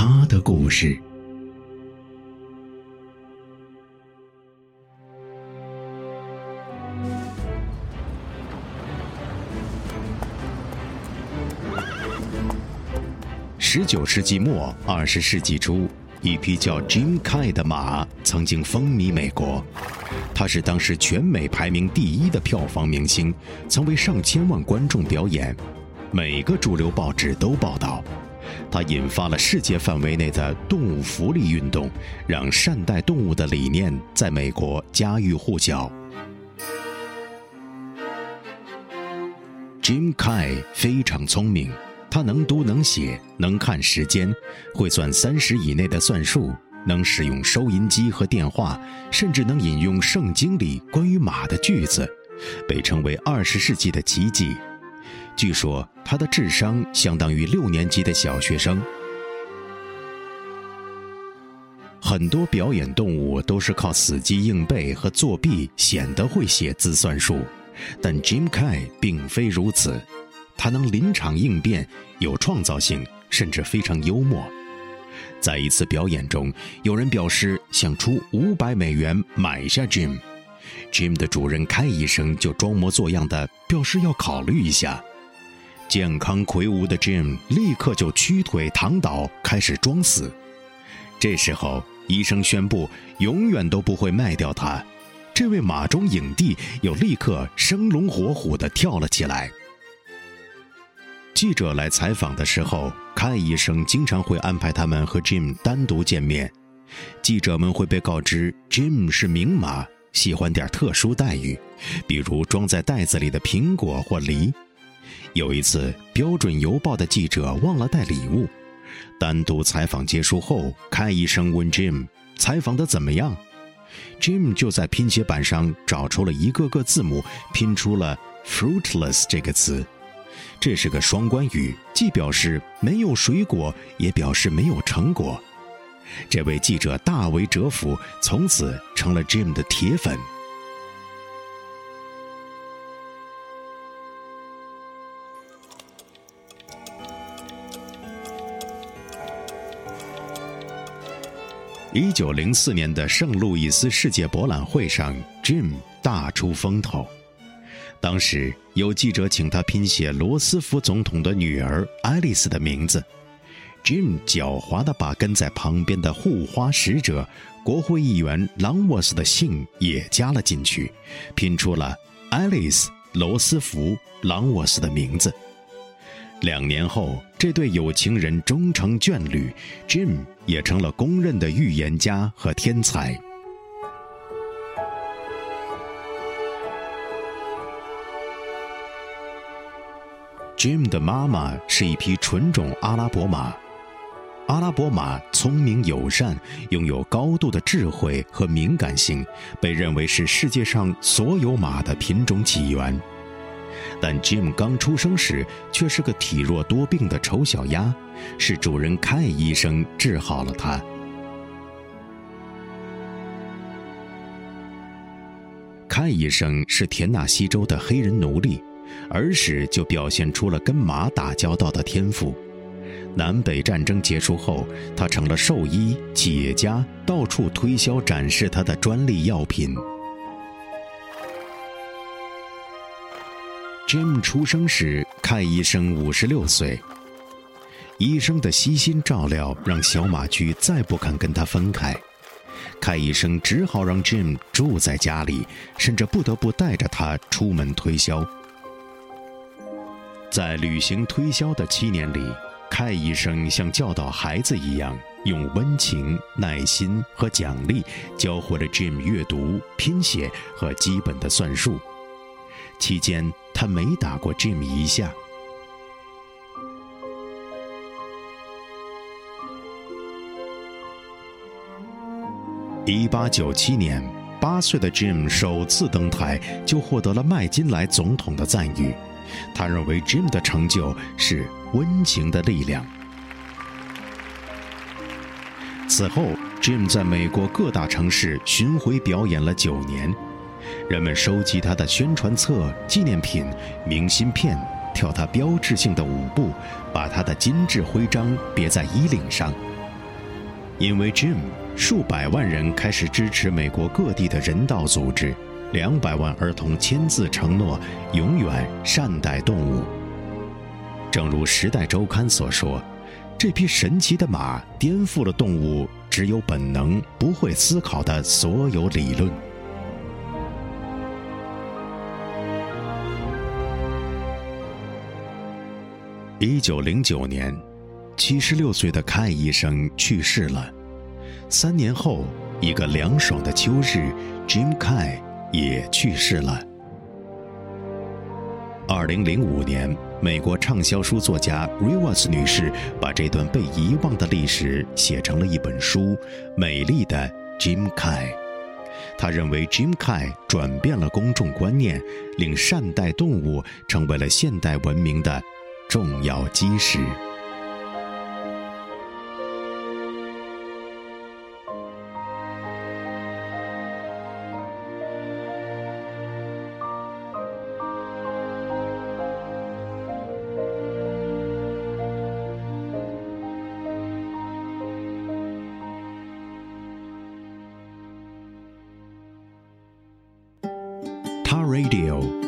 他的故事。十九世纪末，二十世纪初，一匹叫 Jim Kai 的马曾经风靡美国。他是当时全美排名第一的票房明星，曾为上千万观众表演。每个主流报纸都报道，他引发了世界范围内的动物福利运动，让善待动物的理念在美国家喻户晓。Jim Kai 非常聪明，他能读能写，能看时间，会算三十以内的算术，能使用收音机和电话，甚至能引用圣经里关于马的句子，被称为二十世纪的奇迹。据说他的智商相当于六年级的小学生。很多表演动物都是靠死记硬背和作弊显得会写字算术，但 Jim Kai 并非如此。他能临场应变，有创造性，甚至非常幽默。在一次表演中，有人表示想出五百美元买下 Jim，Jim 的主人开医生就装模作样的表示要考虑一下。健康魁梧的 Jim 立刻就屈腿躺倒，开始装死。这时候，医生宣布永远都不会卖掉他。这位马中影帝又立刻生龙活虎地跳了起来。记者来采访的时候，凯医生经常会安排他们和 Jim 单独见面。记者们会被告知，Jim 是名马，喜欢点特殊待遇，比如装在袋子里的苹果或梨。有一次，标准邮报的记者忘了带礼物。单独采访结束后，开医生问 Jim：“ 采访的怎么样？”Jim 就在拼写板上找出了一个个字母，拼出了 “fruitless” 这个词。这是个双关语，既表示没有水果，也表示没有成果。这位记者大为折服，从此成了 Jim 的铁粉。一九零四年的圣路易斯世界博览会上，Jim 大出风头。当时有记者请他拼写罗斯福总统的女儿爱丽丝的名字，Jim 狡猾地把跟在旁边的护花使者国会议员朗沃斯的姓也加了进去，拼出了爱丽丝·罗斯福·朗沃斯的名字。两年后，这对有情人终成眷侣，Jim 也成了公认的预言家和天才。Jim 的妈妈是一匹纯种阿拉伯马，阿拉伯马聪明友善，拥有高度的智慧和敏感性，被认为是世界上所有马的品种起源。但 Jim 刚出生时却是个体弱多病的丑小鸭，是主人 K 医生治好了他。K 医生是田纳西州的黑人奴隶，儿时就表现出了跟马打交道的天赋。南北战争结束后，他成了兽医、企业家，到处推销展示他的专利药品。Jim 出生时，凯医生五十六岁。医生的悉心照料让小马驹再不肯跟他分开，凯医生只好让 Jim 住在家里，甚至不得不带着他出门推销。在旅行推销的七年里，凯医生像教导孩子一样，用温情、耐心和奖励教会了 Jim 阅读、拼写和基本的算术。期间，他没打过 Jim 一下。一八九七年，八岁的 Jim 首次登台就获得了麦金莱总统的赞誉。他认为 Jim 的成就是温情的力量。此后，Jim 在美国各大城市巡回表演了九年，人们收集他的宣传册、纪念品、明信片，跳他标志性的舞步，把他的金质徽章别在衣领上。因为 Jim，数百万人开始支持美国各地的人道组织。两百万儿童签字承诺永远善待动物。正如《时代周刊》所说，这匹神奇的马颠覆了动物只有本能、不会思考的所有理论。一九零九年，七十六岁的凯医生去世了。三年后，一个凉爽的秋日，Jim Kai。也去世了。二零零五年，美国畅销书作家 Rivers 女士把这段被遗忘的历史写成了一本书《美丽的 Jim Kai》。她认为 Jim Kai 转变了公众观念，令善待动物成为了现代文明的重要基石。Radio，